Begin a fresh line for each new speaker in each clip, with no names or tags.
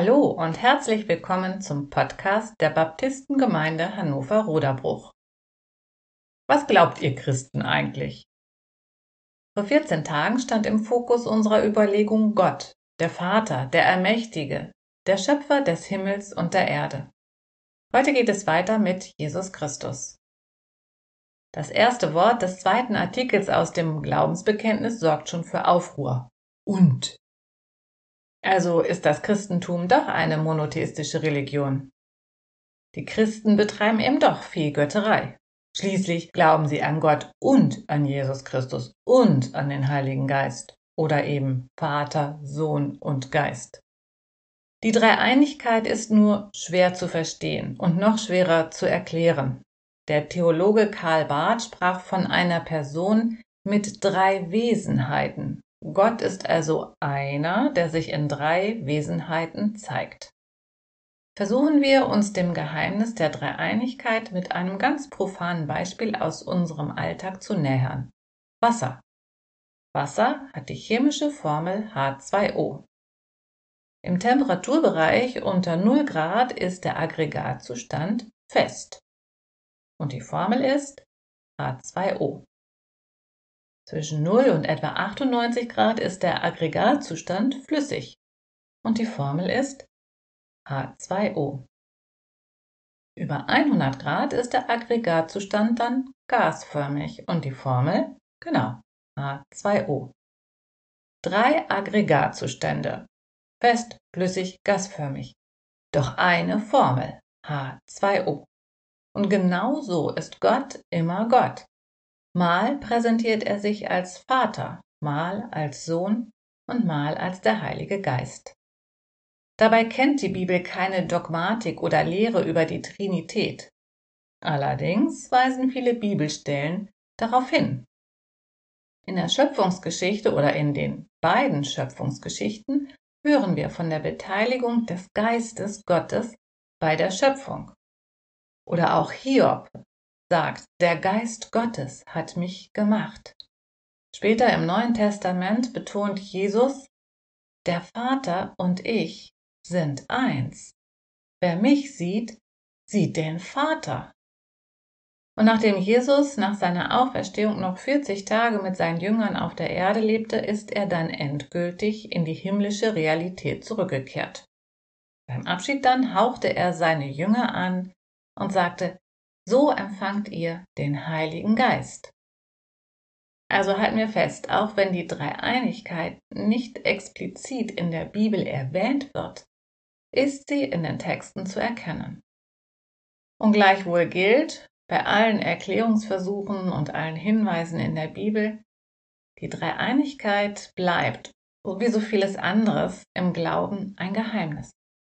Hallo und herzlich willkommen zum Podcast der Baptistengemeinde Hannover-Roderbruch. Was glaubt ihr Christen eigentlich? Vor 14 Tagen stand im Fokus unserer Überlegung Gott, der Vater, der Allmächtige, der Schöpfer des Himmels und der Erde. Heute geht es weiter mit Jesus Christus. Das erste Wort des zweiten Artikels aus dem Glaubensbekenntnis sorgt schon für Aufruhr. Und. Also ist das Christentum doch eine monotheistische Religion. Die Christen betreiben eben doch viel Götterei. Schließlich glauben sie an Gott und an Jesus Christus und an den Heiligen Geist oder eben Vater, Sohn und Geist. Die Dreieinigkeit ist nur schwer zu verstehen und noch schwerer zu erklären. Der Theologe Karl Barth sprach von einer Person mit drei Wesenheiten. Gott ist also einer, der sich in drei Wesenheiten zeigt. Versuchen wir uns dem Geheimnis der Dreieinigkeit mit einem ganz profanen Beispiel aus unserem Alltag zu nähern. Wasser. Wasser hat die chemische Formel H2O. Im Temperaturbereich unter 0 Grad ist der Aggregatzustand fest. Und die Formel ist H2O. Zwischen 0 und etwa 98 Grad ist der Aggregatzustand flüssig. Und die Formel ist H2O. Über 100 Grad ist der Aggregatzustand dann gasförmig und die Formel, genau, H2O. Drei Aggregatzustände, fest, flüssig, gasförmig. Doch eine Formel, H2O. Und genau so ist Gott immer Gott. Mal präsentiert er sich als Vater, mal als Sohn und mal als der Heilige Geist. Dabei kennt die Bibel keine Dogmatik oder Lehre über die Trinität. Allerdings weisen viele Bibelstellen darauf hin. In der Schöpfungsgeschichte oder in den beiden Schöpfungsgeschichten hören wir von der Beteiligung des Geistes Gottes bei der Schöpfung. Oder auch Hiob sagt, der Geist Gottes hat mich gemacht. Später im Neuen Testament betont Jesus, der Vater und ich sind eins. Wer mich sieht, sieht den Vater. Und nachdem Jesus nach seiner Auferstehung noch 40 Tage mit seinen Jüngern auf der Erde lebte, ist er dann endgültig in die himmlische Realität zurückgekehrt. Beim Abschied dann hauchte er seine Jünger an und sagte, so empfangt ihr den Heiligen Geist. Also halten wir fest, auch wenn die Dreieinigkeit nicht explizit in der Bibel erwähnt wird, ist sie in den Texten zu erkennen. Und gleichwohl gilt, bei allen Erklärungsversuchen und allen Hinweisen in der Bibel, die Dreieinigkeit bleibt, wie so vieles anderes im Glauben, ein Geheimnis,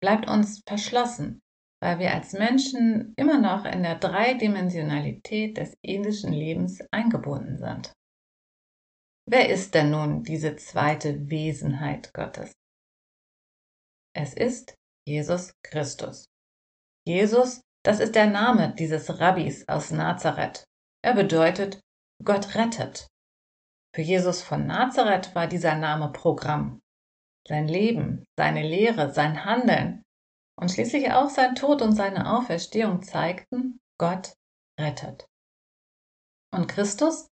bleibt uns verschlossen, weil wir als Menschen immer noch in der Dreidimensionalität des indischen Lebens eingebunden sind. Wer ist denn nun diese zweite Wesenheit Gottes? Es ist Jesus Christus. Jesus, das ist der Name dieses Rabbis aus Nazareth. Er bedeutet Gott rettet. Für Jesus von Nazareth war dieser Name Programm. Sein Leben, seine Lehre, sein Handeln und schließlich auch sein Tod und seine Auferstehung zeigten, Gott rettet. Und Christus?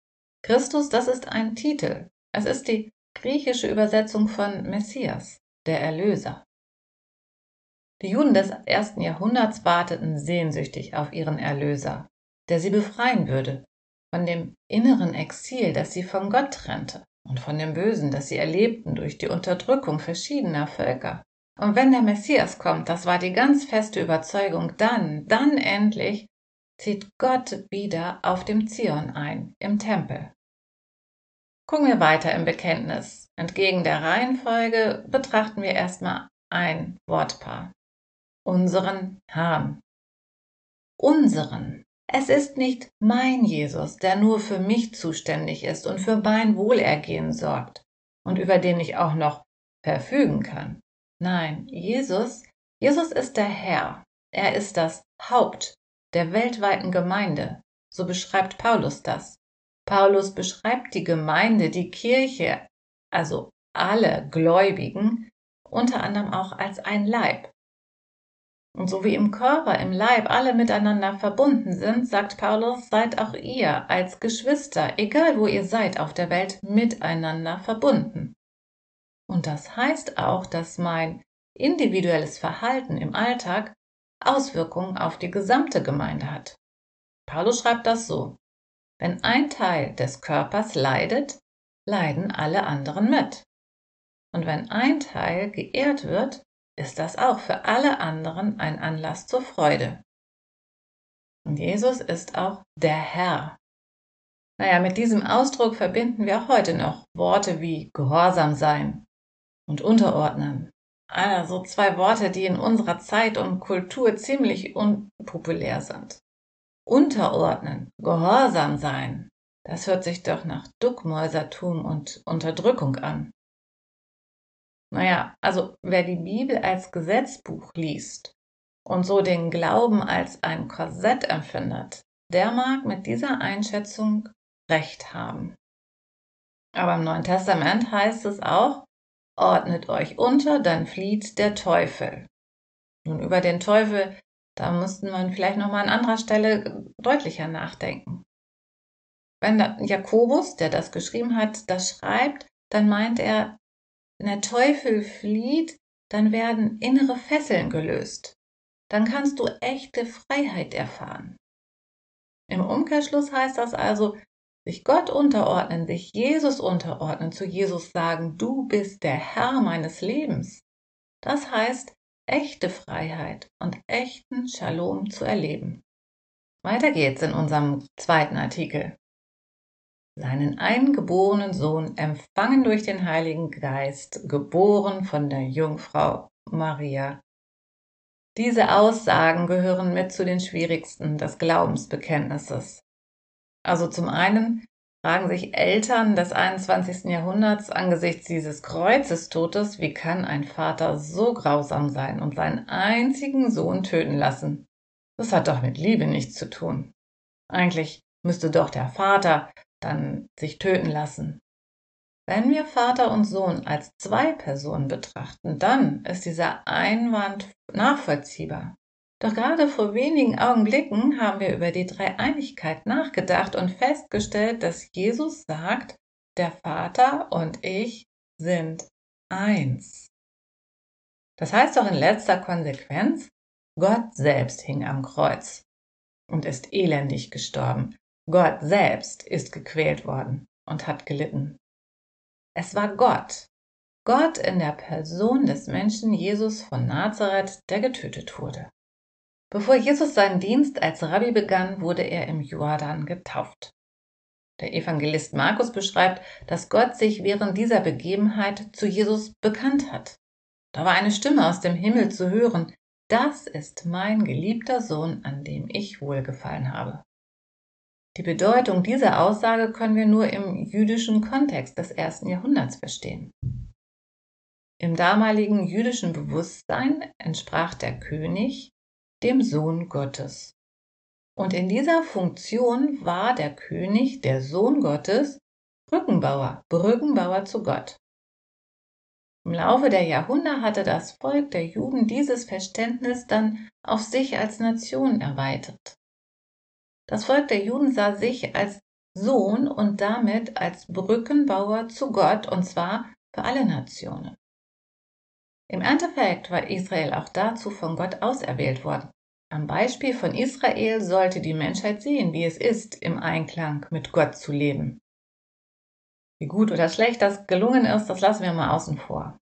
Christus, das ist ein Titel. Es ist die griechische Übersetzung von Messias, der Erlöser. Die Juden des ersten Jahrhunderts warteten sehnsüchtig auf ihren Erlöser, der sie befreien würde von dem inneren Exil, das sie von Gott trennte und von dem Bösen, das sie erlebten durch die Unterdrückung verschiedener Völker. Und wenn der Messias kommt, das war die ganz feste Überzeugung, dann, dann endlich zieht Gott wieder auf dem Zion ein, im Tempel. Gucken wir weiter im Bekenntnis. Entgegen der Reihenfolge betrachten wir erstmal ein Wortpaar. Unseren Herrn. Unseren. Es ist nicht mein Jesus, der nur für mich zuständig ist und für mein Wohlergehen sorgt und über den ich auch noch verfügen kann. Nein, Jesus, Jesus ist der Herr. Er ist das Haupt der weltweiten Gemeinde. So beschreibt Paulus das. Paulus beschreibt die Gemeinde, die Kirche, also alle Gläubigen, unter anderem auch als ein Leib. Und so wie im Körper, im Leib alle miteinander verbunden sind, sagt Paulus, seid auch ihr als Geschwister, egal wo ihr seid auf der Welt, miteinander verbunden. Und das heißt auch, dass mein individuelles Verhalten im Alltag Auswirkungen auf die gesamte Gemeinde hat. Paulus schreibt das so. Wenn ein Teil des Körpers leidet, leiden alle anderen mit. Und wenn ein Teil geehrt wird, ist das auch für alle anderen ein Anlass zur Freude. Und Jesus ist auch der Herr. Naja, mit diesem Ausdruck verbinden wir auch heute noch Worte wie Gehorsam sein und Unterordnen. Also zwei Worte, die in unserer Zeit und Kultur ziemlich unpopulär sind. Unterordnen, Gehorsam sein, das hört sich doch nach Duckmäusertum und Unterdrückung an. Naja, also wer die Bibel als Gesetzbuch liest und so den Glauben als ein Korsett empfindet, der mag mit dieser Einschätzung recht haben. Aber im Neuen Testament heißt es auch, ordnet euch unter, dann flieht der Teufel. Nun über den Teufel, da müssten wir vielleicht nochmal an anderer Stelle deutlicher nachdenken. Wenn Jakobus, der das geschrieben hat, das schreibt, dann meint er, wenn der Teufel flieht, dann werden innere Fesseln gelöst. Dann kannst du echte Freiheit erfahren. Im Umkehrschluss heißt das also, sich Gott unterordnen, sich Jesus unterordnen, zu Jesus sagen, du bist der Herr meines Lebens. Das heißt, echte Freiheit und echten Shalom zu erleben. Weiter geht's in unserem zweiten Artikel seinen eingeborenen Sohn, empfangen durch den Heiligen Geist, geboren von der Jungfrau Maria. Diese Aussagen gehören mit zu den schwierigsten des Glaubensbekenntnisses. Also zum einen fragen sich Eltern des 21. Jahrhunderts angesichts dieses Kreuzestodes, wie kann ein Vater so grausam sein und seinen einzigen Sohn töten lassen? Das hat doch mit Liebe nichts zu tun. Eigentlich müsste doch der Vater dann sich töten lassen. Wenn wir Vater und Sohn als zwei Personen betrachten, dann ist dieser Einwand nachvollziehbar. Doch gerade vor wenigen Augenblicken haben wir über die Dreieinigkeit nachgedacht und festgestellt, dass Jesus sagt, der Vater und ich sind eins. Das heißt doch in letzter Konsequenz, Gott selbst hing am Kreuz und ist elendig gestorben. Gott selbst ist gequält worden und hat gelitten. Es war Gott, Gott in der Person des Menschen Jesus von Nazareth, der getötet wurde. Bevor Jesus seinen Dienst als Rabbi begann, wurde er im Jordan getauft. Der Evangelist Markus beschreibt, dass Gott sich während dieser Begebenheit zu Jesus bekannt hat. Da war eine Stimme aus dem Himmel zu hören, das ist mein geliebter Sohn, an dem ich wohlgefallen habe. Die Bedeutung dieser Aussage können wir nur im jüdischen Kontext des ersten Jahrhunderts verstehen. Im damaligen jüdischen Bewusstsein entsprach der König dem Sohn Gottes. Und in dieser Funktion war der König, der Sohn Gottes, Brückenbauer, Brückenbauer zu Gott. Im Laufe der Jahrhunderte hatte das Volk der Juden dieses Verständnis dann auf sich als Nation erweitert. Das Volk der Juden sah sich als Sohn und damit als Brückenbauer zu Gott, und zwar für alle Nationen. Im Endeffekt war Israel auch dazu von Gott auserwählt worden. Am Beispiel von Israel sollte die Menschheit sehen, wie es ist, im Einklang mit Gott zu leben. Wie gut oder schlecht das gelungen ist, das lassen wir mal außen vor.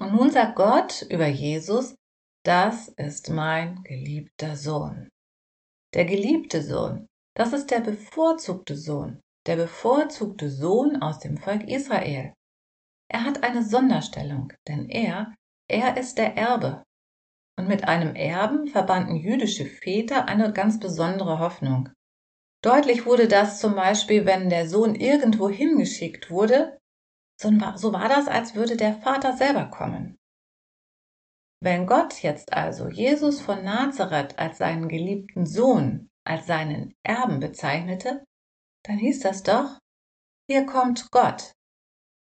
Und nun sagt Gott über Jesus, das ist mein geliebter Sohn. Der geliebte Sohn, das ist der bevorzugte Sohn, der bevorzugte Sohn aus dem Volk Israel. Er hat eine Sonderstellung, denn er, er ist der Erbe. Und mit einem Erben verbanden jüdische Väter eine ganz besondere Hoffnung. Deutlich wurde das zum Beispiel, wenn der Sohn irgendwo hingeschickt wurde, so war das, als würde der Vater selber kommen. Wenn Gott jetzt also Jesus von Nazareth als seinen geliebten Sohn, als seinen Erben bezeichnete, dann hieß das doch, hier kommt Gott,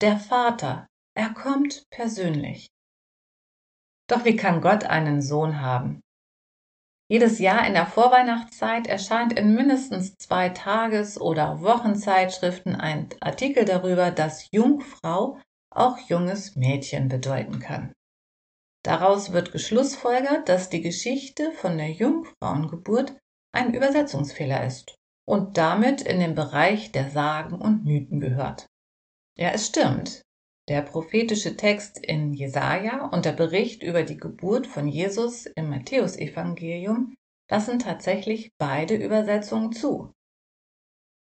der Vater, Er kommt persönlich. Doch wie kann Gott einen Sohn haben? Jedes Jahr in der Vorweihnachtszeit erscheint in mindestens zwei Tages- oder Wochenzeitschriften ein Artikel darüber, dass Jungfrau auch junges Mädchen bedeuten kann. Daraus wird geschlussfolgert, dass die Geschichte von der Jungfrauengeburt ein Übersetzungsfehler ist und damit in den Bereich der Sagen und Mythen gehört. Ja, es stimmt. Der prophetische Text in Jesaja und der Bericht über die Geburt von Jesus im Matthäusevangelium lassen tatsächlich beide Übersetzungen zu.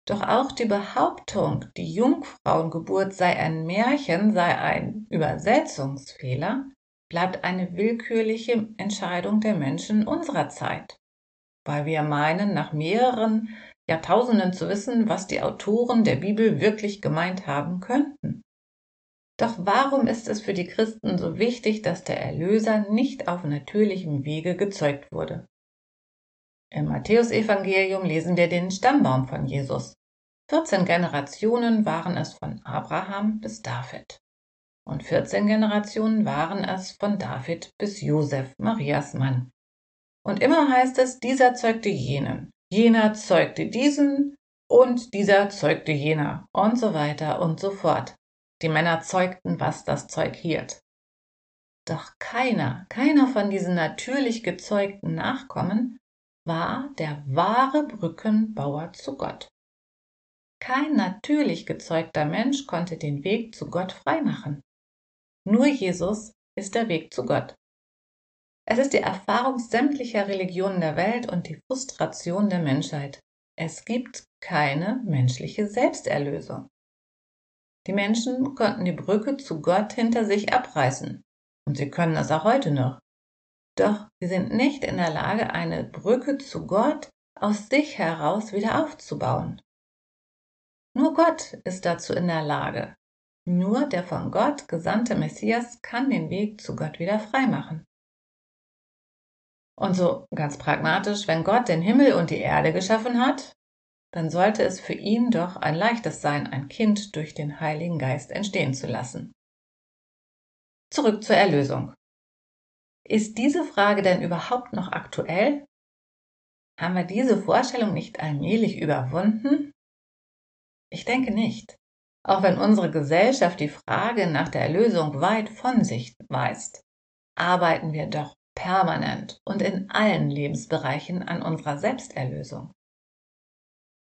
Doch auch die Behauptung, die Jungfrauengeburt sei ein Märchen, sei ein Übersetzungsfehler, bleibt eine willkürliche Entscheidung der Menschen unserer Zeit, weil wir meinen, nach mehreren Jahrtausenden zu wissen, was die Autoren der Bibel wirklich gemeint haben könnten. Doch warum ist es für die Christen so wichtig, dass der Erlöser nicht auf natürlichem Wege gezeugt wurde? Im Matthäusevangelium lesen wir den Stammbaum von Jesus. 14 Generationen waren es von Abraham bis David. Und 14 Generationen waren es von David bis Josef, Marias Mann. Und immer heißt es, dieser zeugte jenen, jener zeugte diesen und dieser zeugte jener und so weiter und so fort. Die Männer zeugten, was das Zeug hielt. Doch keiner, keiner von diesen natürlich gezeugten Nachkommen war der wahre Brückenbauer zu Gott. Kein natürlich gezeugter Mensch konnte den Weg zu Gott freimachen. Nur Jesus ist der Weg zu Gott. Es ist die Erfahrung sämtlicher Religionen der Welt und die Frustration der Menschheit. Es gibt keine menschliche Selbsterlösung. Die Menschen konnten die Brücke zu Gott hinter sich abreißen. Und sie können es auch heute noch. Doch sie sind nicht in der Lage, eine Brücke zu Gott aus sich heraus wieder aufzubauen. Nur Gott ist dazu in der Lage. Nur der von Gott gesandte Messias kann den Weg zu Gott wieder freimachen. Und so ganz pragmatisch, wenn Gott den Himmel und die Erde geschaffen hat, dann sollte es für ihn doch ein leichtes sein, ein Kind durch den Heiligen Geist entstehen zu lassen. Zurück zur Erlösung. Ist diese Frage denn überhaupt noch aktuell? Haben wir diese Vorstellung nicht allmählich überwunden? Ich denke nicht. Auch wenn unsere Gesellschaft die Frage nach der Erlösung weit von sich weist, arbeiten wir doch permanent und in allen Lebensbereichen an unserer Selbsterlösung.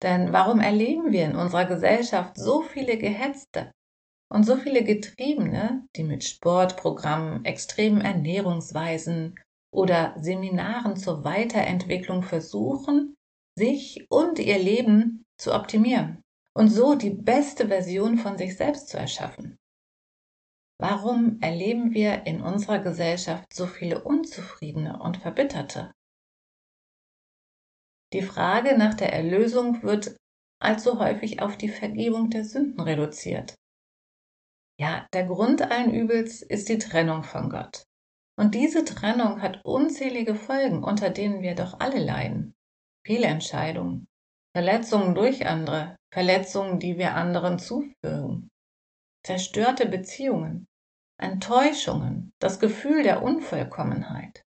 Denn warum erleben wir in unserer Gesellschaft so viele Gehetzte und so viele Getriebene, die mit Sportprogrammen, extremen Ernährungsweisen oder Seminaren zur Weiterentwicklung versuchen, sich und ihr Leben zu optimieren und so die beste Version von sich selbst zu erschaffen? Warum erleben wir in unserer Gesellschaft so viele Unzufriedene und Verbitterte? Die Frage nach der Erlösung wird allzu häufig auf die Vergebung der Sünden reduziert. Ja, der Grund allen Übels ist die Trennung von Gott. Und diese Trennung hat unzählige Folgen, unter denen wir doch alle leiden. Fehlentscheidungen, Verletzungen durch andere, Verletzungen, die wir anderen zufügen, zerstörte Beziehungen, Enttäuschungen, das Gefühl der Unvollkommenheit.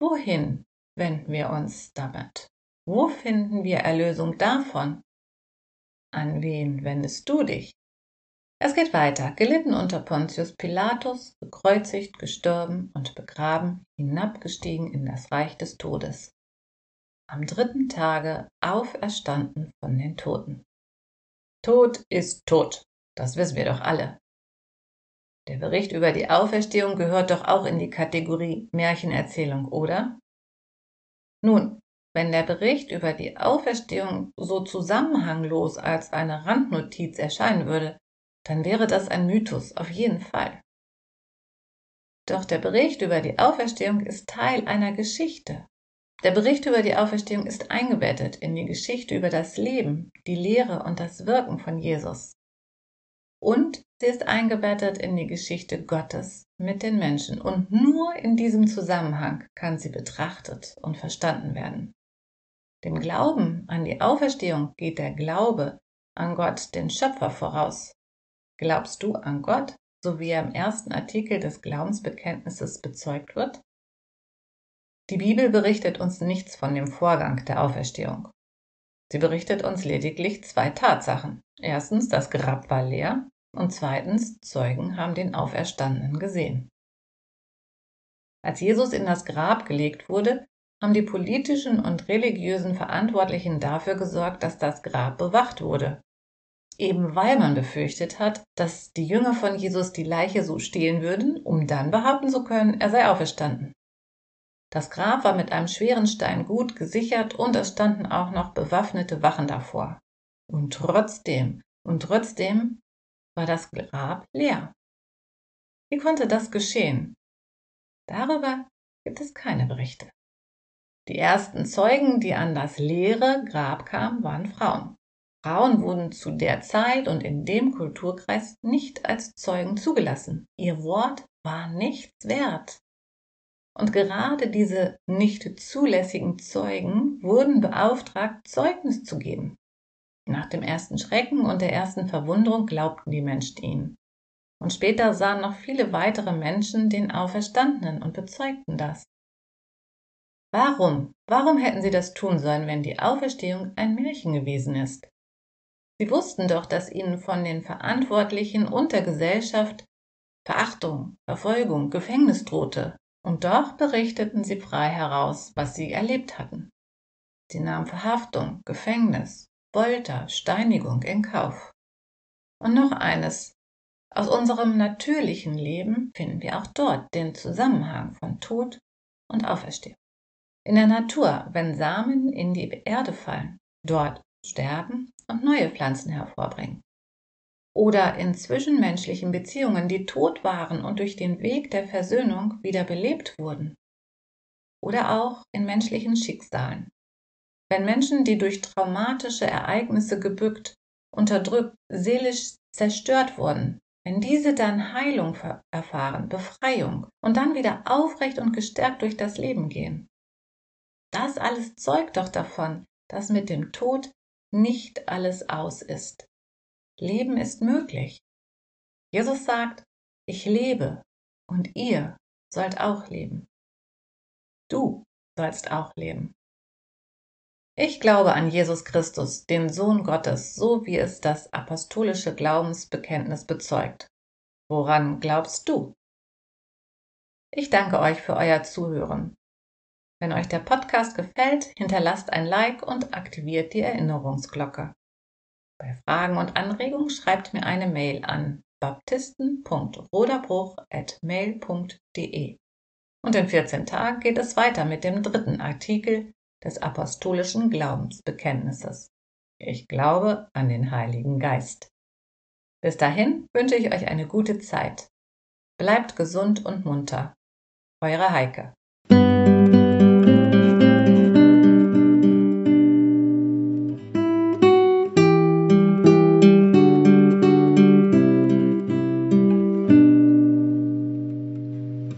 Wohin wenden wir uns damit? Wo finden wir Erlösung davon? An wen wendest du dich? Es geht weiter. Gelitten unter Pontius Pilatus, gekreuzigt, gestorben und begraben, hinabgestiegen in das Reich des Todes. Am dritten Tage auferstanden von den Toten. Tod ist tot. Das wissen wir doch alle. Der Bericht über die Auferstehung gehört doch auch in die Kategorie Märchenerzählung, oder? Nun, wenn der Bericht über die Auferstehung so zusammenhanglos als eine Randnotiz erscheinen würde, dann wäre das ein Mythos, auf jeden Fall. Doch der Bericht über die Auferstehung ist Teil einer Geschichte. Der Bericht über die Auferstehung ist eingebettet in die Geschichte über das Leben, die Lehre und das Wirken von Jesus. Und sie ist eingebettet in die Geschichte Gottes mit den Menschen. Und nur in diesem Zusammenhang kann sie betrachtet und verstanden werden. Dem Glauben an die Auferstehung geht der Glaube an Gott, den Schöpfer, voraus. Glaubst du an Gott, so wie er im ersten Artikel des Glaubensbekenntnisses bezeugt wird? Die Bibel berichtet uns nichts von dem Vorgang der Auferstehung. Sie berichtet uns lediglich zwei Tatsachen. Erstens, das Grab war leer und zweitens, Zeugen haben den Auferstandenen gesehen. Als Jesus in das Grab gelegt wurde, haben die politischen und religiösen Verantwortlichen dafür gesorgt, dass das Grab bewacht wurde eben weil man befürchtet hat, dass die Jünger von Jesus die Leiche so stehlen würden, um dann behaupten zu können, er sei auferstanden. Das Grab war mit einem schweren Stein gut gesichert und es standen auch noch bewaffnete Wachen davor. Und trotzdem, und trotzdem war das Grab leer. Wie konnte das geschehen? Darüber gibt es keine Berichte. Die ersten Zeugen, die an das leere Grab kamen, waren Frauen. Frauen wurden zu der Zeit und in dem Kulturkreis nicht als Zeugen zugelassen. Ihr Wort war nichts wert. Und gerade diese nicht zulässigen Zeugen wurden beauftragt, Zeugnis zu geben. Nach dem ersten Schrecken und der ersten Verwunderung glaubten die Menschen ihnen. Und später sahen noch viele weitere Menschen den Auferstandenen und bezeugten das. Warum, warum hätten sie das tun sollen, wenn die Auferstehung ein Märchen gewesen ist? Sie wussten doch, dass ihnen von den Verantwortlichen und der Gesellschaft Verachtung, Verfolgung, Gefängnis drohte, und doch berichteten sie frei heraus, was sie erlebt hatten. Sie nahmen Verhaftung, Gefängnis, Folter, Steinigung in Kauf. Und noch eines, aus unserem natürlichen Leben finden wir auch dort den Zusammenhang von Tod und Auferstehung. In der Natur, wenn Samen in die Erde fallen, dort sterben und neue Pflanzen hervorbringen. Oder in zwischenmenschlichen Beziehungen, die tot waren und durch den Weg der Versöhnung wieder belebt wurden. Oder auch in menschlichen Schicksalen. Wenn Menschen, die durch traumatische Ereignisse gebückt, unterdrückt, seelisch zerstört wurden, wenn diese dann Heilung erfahren, Befreiung und dann wieder aufrecht und gestärkt durch das Leben gehen. Das alles zeugt doch davon, dass mit dem Tod nicht alles aus ist. Leben ist möglich. Jesus sagt, ich lebe und ihr sollt auch leben. Du sollst auch leben. Ich glaube an Jesus Christus, den Sohn Gottes, so wie es das apostolische Glaubensbekenntnis bezeugt. Woran glaubst du? Ich danke euch für euer Zuhören. Wenn euch der Podcast gefällt, hinterlasst ein Like und aktiviert die Erinnerungsglocke. Bei Fragen und Anregungen schreibt mir eine Mail an baptisten.roderbruch.mail.de. Und in 14 Tagen geht es weiter mit dem dritten Artikel des apostolischen Glaubensbekenntnisses. Ich glaube an den Heiligen Geist. Bis dahin wünsche ich euch eine gute Zeit. Bleibt gesund und munter. Eure Heike.